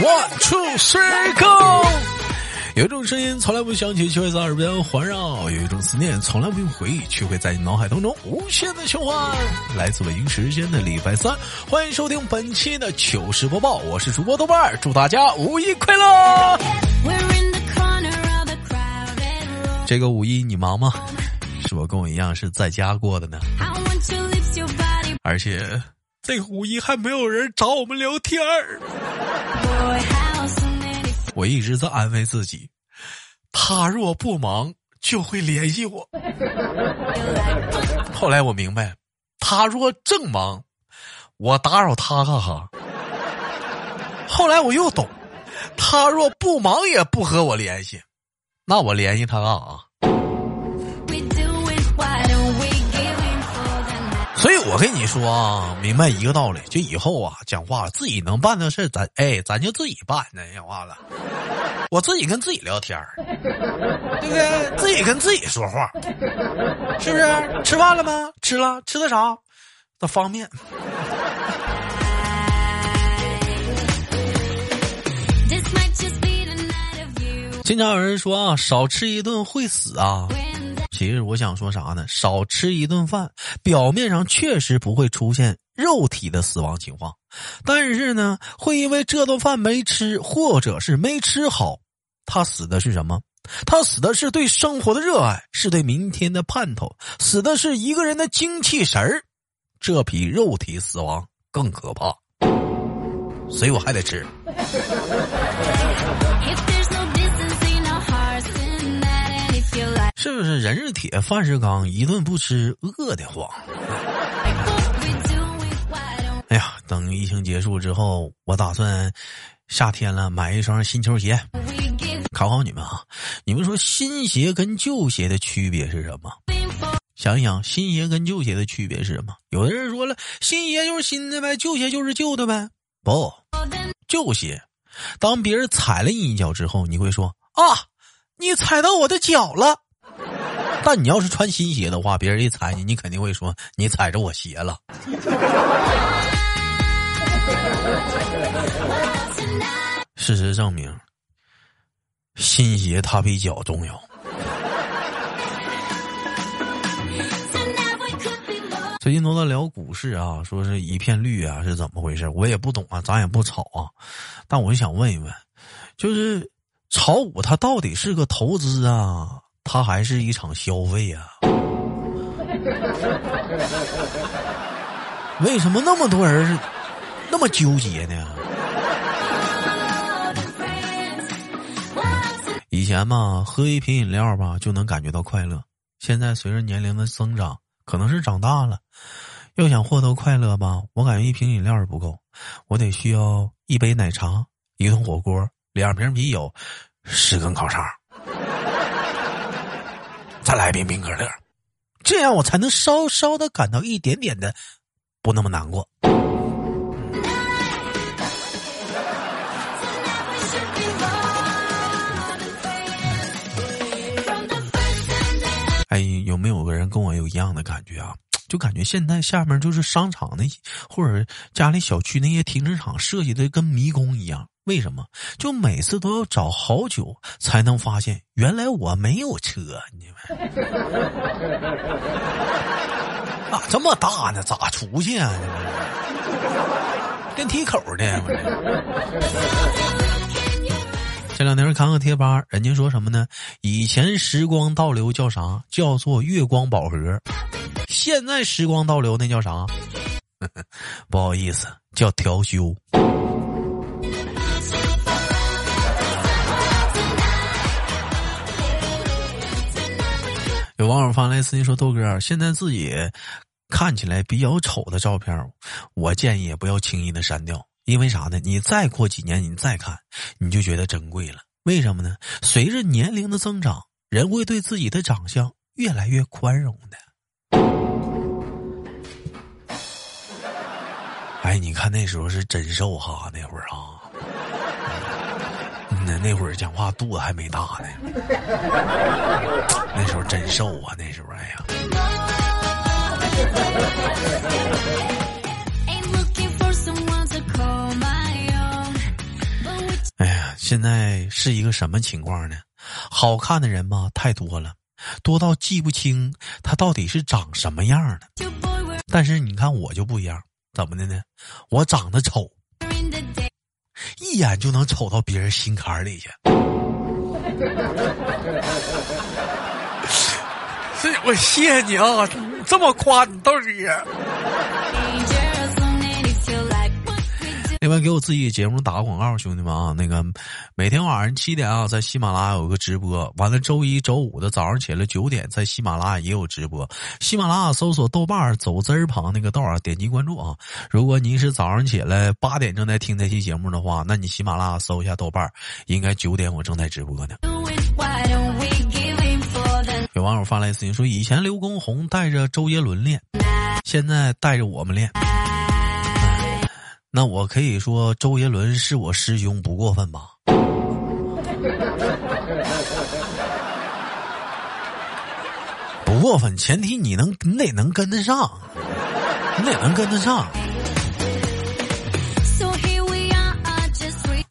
One two three go。有一种声音从来不响起，却会在耳边环绕；有一种思念从来不用回忆，却会在你脑海当中无限的循环。来自北京时间的礼拜三，欢迎收听本期的糗事播报，我是主播豆瓣儿，祝大家五一快乐！这个五一你忙吗？是否跟我一样是在家过的呢？而且这个五一还没有人找我们聊天儿。我一直在安慰自己，他若不忙就会联系我。后来我明白，他若正忙，我打扰他干哈？后来我又懂，他若不忙也不和我联系，那我联系他干啥？所以我跟你说啊，明白一个道理，就以后啊，讲话自己能办的事咱哎，咱就自己办。那讲话了，我自己跟自己聊天 对不对？自己跟自己说话，是不是？吃饭了吗？吃了，吃的啥？那方便。经常有人说啊，少吃一顿会死啊。其实我想说啥呢？少吃一顿饭，表面上确实不会出现肉体的死亡情况，但是呢，会因为这顿饭没吃，或者是没吃好，他死的是什么？他死的是对生活的热爱，是对明天的盼头，死的是一个人的精气神儿，这比肉体死亡更可怕，所以我还得吃。是不是人是铁，饭是钢，一顿不吃饿得慌。哎呀，等疫情结束之后，我打算夏天了买一双新球鞋。考考你们啊，你们说新鞋跟旧鞋的区别是什么？想一想，新鞋跟旧鞋的区别是什么？有的人说了，新鞋就是新的呗，旧鞋就是旧的呗。不，旧鞋，当别人踩了你一脚之后，你会说啊，你踩到我的脚了。但你要是穿新鞋的话，别人一踩你，你肯定会说你踩着我鞋了。事实证明，新鞋它比脚重要。最近都在聊股市啊，说是一片绿啊，是怎么回事？我也不懂啊，咱也不炒啊。但我就想问一问，就是炒股它到底是个投资啊？它还是一场消费呀？为什么那么多人那么纠结呢？以前嘛，喝一瓶饮料吧就能感觉到快乐。现在随着年龄的增长，可能是长大了，要想获得快乐吧，我感觉一瓶饮料不够，我得需要一杯奶茶、一顿火锅、两瓶啤酒、十根烤肠。再来瓶冰可乐，这样我才能稍稍的感到一点点的不那么难过。哎，有没有个人跟我有一样的感觉啊？就感觉现在下面就是商场那些，或者家里小区那些停车场设计的跟迷宫一样。为什么？就每次都要找好久才能发现，原来我没有车，你们 咋这么大呢？咋出去啊？电梯口的。前两天看个贴吧，人家说什么呢？以前时光倒流叫啥？叫做月光宝盒。现在时光倒流那叫啥？不好意思，叫调休。有网友发来私信说：“豆哥，现在自己看起来比较丑的照片，我建议也不要轻易的删掉，因为啥呢？你再过几年你再看，你就觉得珍贵了。为什么呢？随着年龄的增长，人会对自己的长相越来越宽容的。哎，你看那时候是真瘦哈，那会儿啊。”那那会儿讲话肚子还没大呢，那时候真瘦啊！那时候哎呀，现在是一个什么情况呢？好看的人嘛太多了，多到记不清他到底是长什么样的。但是你看我就不一样，怎么的呢？我长得丑，一眼就能瞅到别人心坎里去。这 我谢谢你啊，这么夸你倒是也。另外，给我自己节目打个广告，兄弟们啊，那个每天晚上七点啊，在喜马拉雅有个直播，完了周一、周五的早上起来九点，在喜马拉雅也有直播。喜马拉雅搜索豆瓣走字儿旁那个豆啊，点击关注啊。如果您是早上起来八点正在听这期节目的话，那你喜马拉雅搜一下豆瓣应该九点我正在直播呢。有网友发来私信说：“以前刘畊宏带着周杰伦练，现在带着我们练。”那我可以说周杰伦是我师兄，不过分吧？不过分，前提你能，你得能跟得上，你得能跟得上。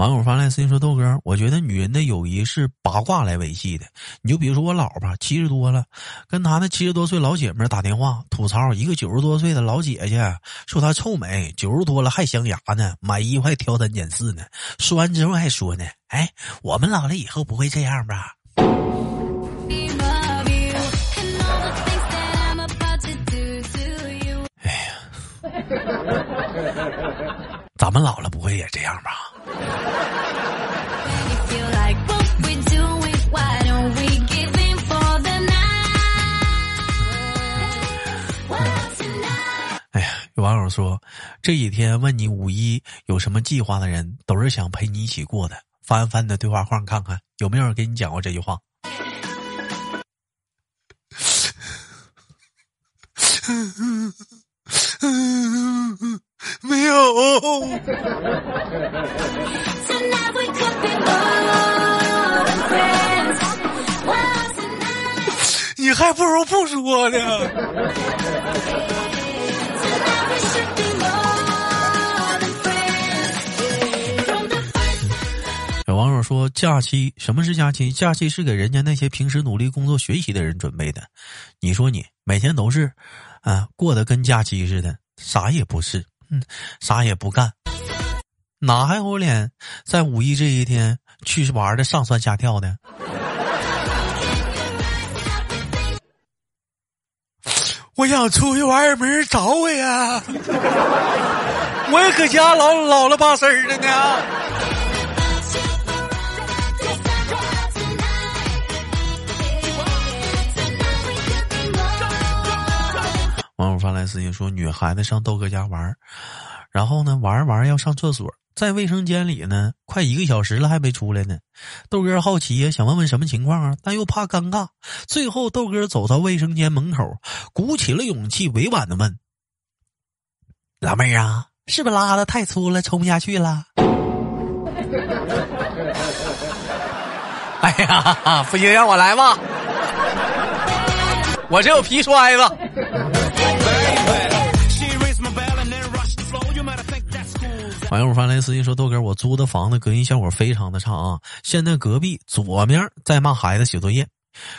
网友发来私信说：“豆哥，我觉得女人的友谊是八卦来维系的。你就比如说我老婆七十多了，跟她那七十多岁老姐们打电话吐槽一个九十多岁的老姐姐，说她臭美，九十多了还镶牙呢，买衣服还挑三拣四呢。说完之后还说呢，哎，我们老了以后不会这样吧？哎呀，咱们老了不会也这样吧？”哎呀，有网友说，这几天问你五一有什么计划的人，都是想陪你一起过的。翻翻你的对话框看看，有没有人给你讲过这句话？没有。你还不如不说呢。有网友说：“假期什么是假期？假期是给人家那些平时努力工作学习的人准备的。你说你每天都是，啊，过得跟假期似的，啥也不是，嗯，啥也不干，哪还有脸在五一这一天去玩的上蹿下跳的？”我想出去玩也没人找我呀，我也搁家老老了巴身的呢。来私信说，女孩子上豆哥家玩，然后呢玩玩要上厕所。在卫生间里呢，快一个小时了还没出来呢。豆哥好奇呀，想问问什么情况啊，但又怕尴尬。最后，豆哥走到卫生间门口，鼓起了勇气，委婉的问：“老妹儿啊，是不是拉的太粗了，冲不下去了？” 哎呀，不行，让我来吧，我这有皮揣子。网友发来私信说：“豆哥，我租的房子隔音效果非常的差啊！现在隔壁左面在骂孩子写作业，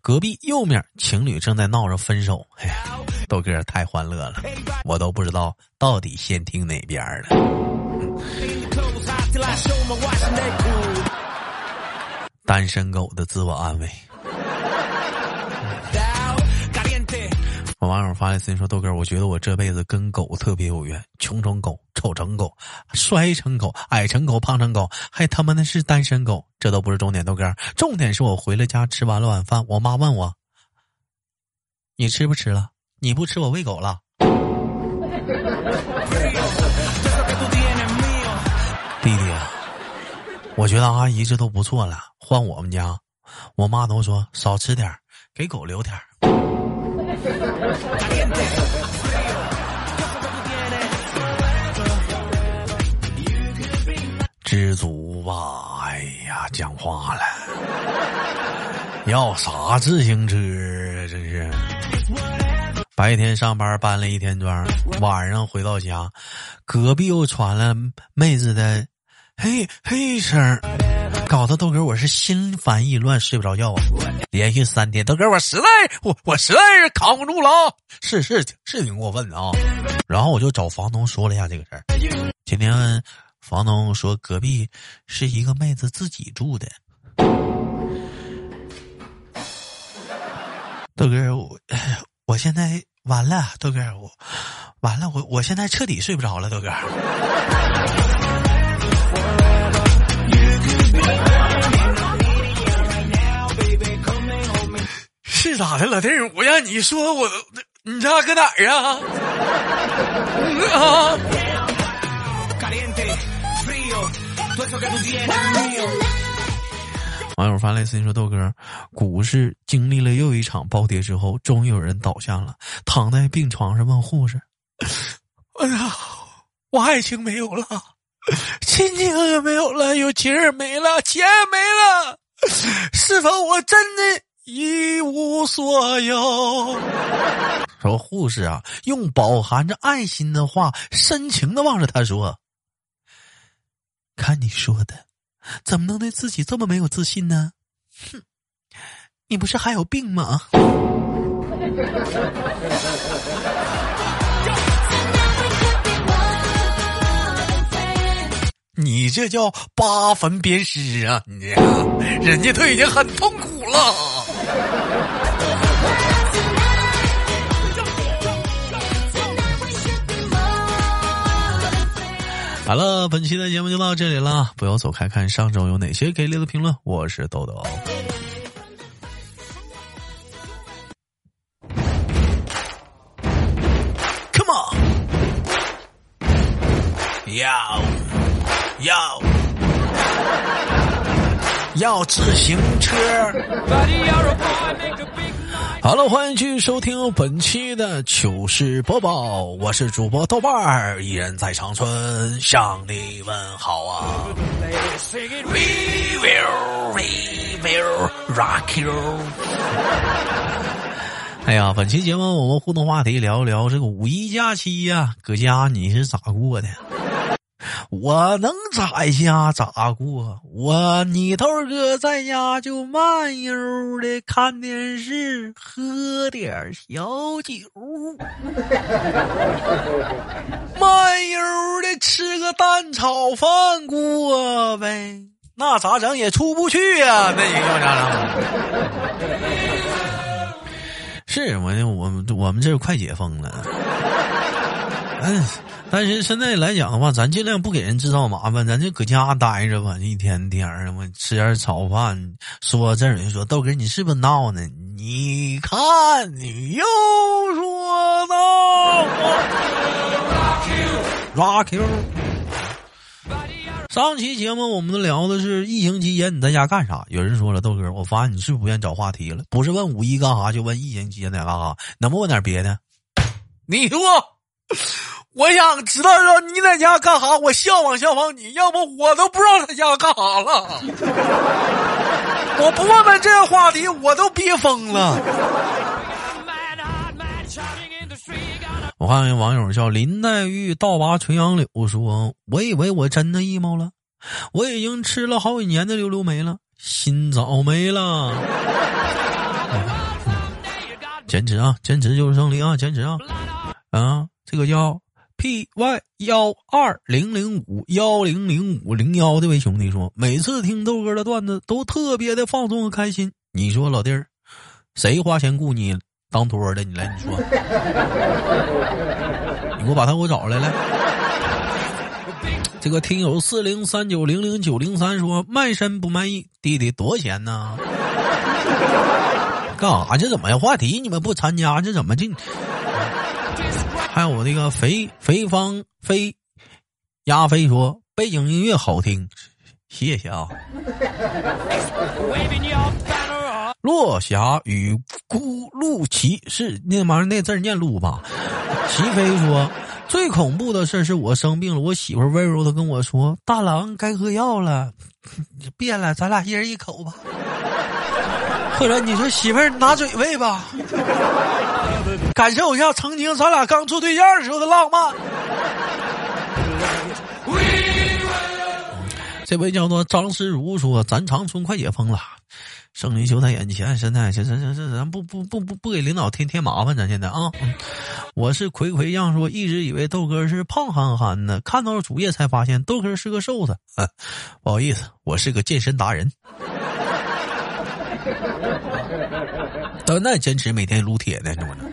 隔壁右面情侣正在闹着分手。哎呀，豆哥太欢乐了，我都不知道到底先听哪边了。”单身狗的自我安慰。我网友发来私信说：“豆哥，我觉得我这辈子跟狗特别有缘，穷成狗，丑成狗，衰成狗，矮成狗，胖成狗，还他妈的是单身狗。这都不是重点，豆哥，重点是我回了家吃完了晚饭，我妈问我：你吃不吃了？你不吃，我喂狗了。弟弟啊，我觉得阿姨这都不错了，换我们家，我妈都说少吃点给狗留点知足吧，哎呀，讲话了，要啥自行车啊？这是白天上班搬了一天砖，晚上回到家，隔壁又传来妹子的嘿嘿声。搞得豆哥我是心烦意乱，睡不着觉啊！连续三天，豆哥我实在我我实在是扛不住了啊，是是是挺过分的啊！然后我就找房东说了一下这个事儿。今天房东说隔壁是一个妹子自己住的。豆哥，我我现在完了，豆哥我完了，我我现在彻底睡不着了，豆哥。是咋的，老弟儿？我让你说我，你家搁哪儿啊？啊！网友发来私信说：“豆哥，股市经历了又一场暴跌之后，终于有人倒下了，躺在病床上问护士：‘ 哎呀，我爱情没有了，亲情也没有了，有情也没了，钱也没了，是否我真的一无所有？’”说护士啊，用饱含着爱心的话，深情的望着他说：“看你说的。”怎么能对自己这么没有自信呢？哼，你不是还有病吗？你这叫八分鞭尸啊！你，人家都已经很痛苦了。好了，本期的节目就到这里了，不要走开，看上周有哪些给力的评论。我是豆豆，Come on，要要要自行车。好了，欢迎继续收听本期的糗事播报，我是主播豆瓣儿，依然在长春向你问好啊。We will, we will rock you。哎呀，本期节目我们互动话题聊一聊这个五一假期呀，搁家你是咋过的？我能咋家咋过？我你头哥在家就慢悠的看电视，喝点小酒，慢悠的吃个蛋炒饭过呗。那咋整也出不去呀？那你要咋整？是我我我们这快解封了。嗯。但是现在来讲的话，咱尽量不给人制造麻烦，咱就搁家待着吧，一天天的，我吃点炒饭。说这人说豆哥，你是不是闹呢？你看你又说闹。Rock you。上期节目我们聊的是疫情期间你在家干啥？有人说了，豆哥，我发现你是不是不愿意找话题了？不是问五一干啥，就问疫情期间在干啥？能不问点别的？你说。我想知道说你在家干哈？我效仿效仿你，要不我都不知道在家干哈了。我不问问这个话题，我都憋疯了。我看网友叫林黛玉倒拔垂杨柳说：“我以为我真的 emo 了，我已经吃了好几年的溜溜梅了，心早没了。”坚持啊，坚持就是胜利啊，坚持啊！啊，这个叫。P Y 幺二零零五幺零零五零幺这位兄弟说，每次听豆哥的段子都特别的放松和开心。你说老弟儿，谁花钱雇你当托的？你来，你说，你给我把他给我找来来。这个听友四零三九零零九零三说，卖身不卖艺，弟弟多少钱呢？干啥？这怎么呀？话题你们不参加，这怎么进？还有我那个肥肥方飞，亚飞说背景音乐好听，谢谢啊。落霞与孤鹭齐是那玩意儿那字念鹿吧？齐飞说最恐怖的事是我生病了，我媳妇温柔的跟我说：“大郎该喝药了，别了，咱俩一人一口吧。”或者你说媳妇儿拿嘴喂吧。感受一下曾经咱俩刚处对象的时候的浪漫。这位叫做张思如说：“咱长春快解封了，胜利就在眼前。现在，这这这这，咱不不不不不给领导添添麻烦，咱现在啊。”我是葵葵样说，一直以为豆哥是胖憨憨的，看到了主页才发现豆哥是个瘦子。不好意思，我是个健身达人。到那坚持每天撸铁呢，这么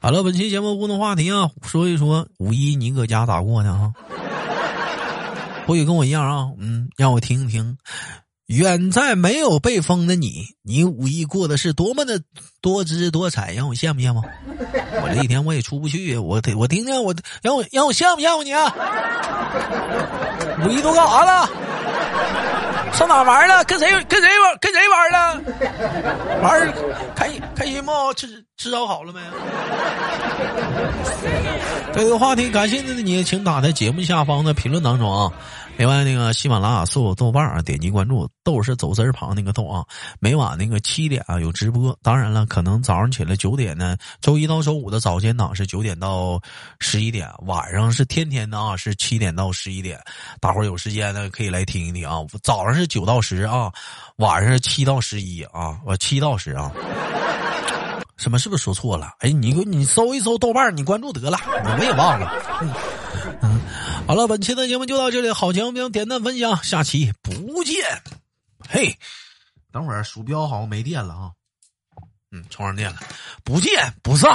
好了，本期节目互动话题啊，说一说五一你搁家咋过的啊？不许跟我一样啊，嗯，让我听一听。远在没有被封的你，你五一过的是多么的多姿多彩，让我羡慕羡慕。我这一天我也出不去，我得我听听我让我让我羡慕羡慕你啊！五一都干啥了？上哪玩了？跟谁跟谁玩？跟谁玩了？玩开开心不？吃吃烧烤了没？这个话题感兴趣的你，请打在节目下方的评论当中啊。另外，那个喜马拉雅搜索豆瓣儿，点击关注，豆是走字旁那个豆啊。每晚那个七点啊有直播，当然了，可能早上起来九点呢，周一到周五的早间档是九点到十一点，晚上是天天的啊，是七点到十一点。大伙儿有时间呢可以来听一听啊。早上是九到十啊，晚上是七到十一啊，我七到十啊。什么是不是说错了？哎，你你搜一搜豆瓣，你关注得了，我也忘了。嗯，好了，本期的节目就到这里，好节目点赞分享，下期不见。嘿，等会儿鼠标好像没电了啊。嗯，充上电了，不见不散。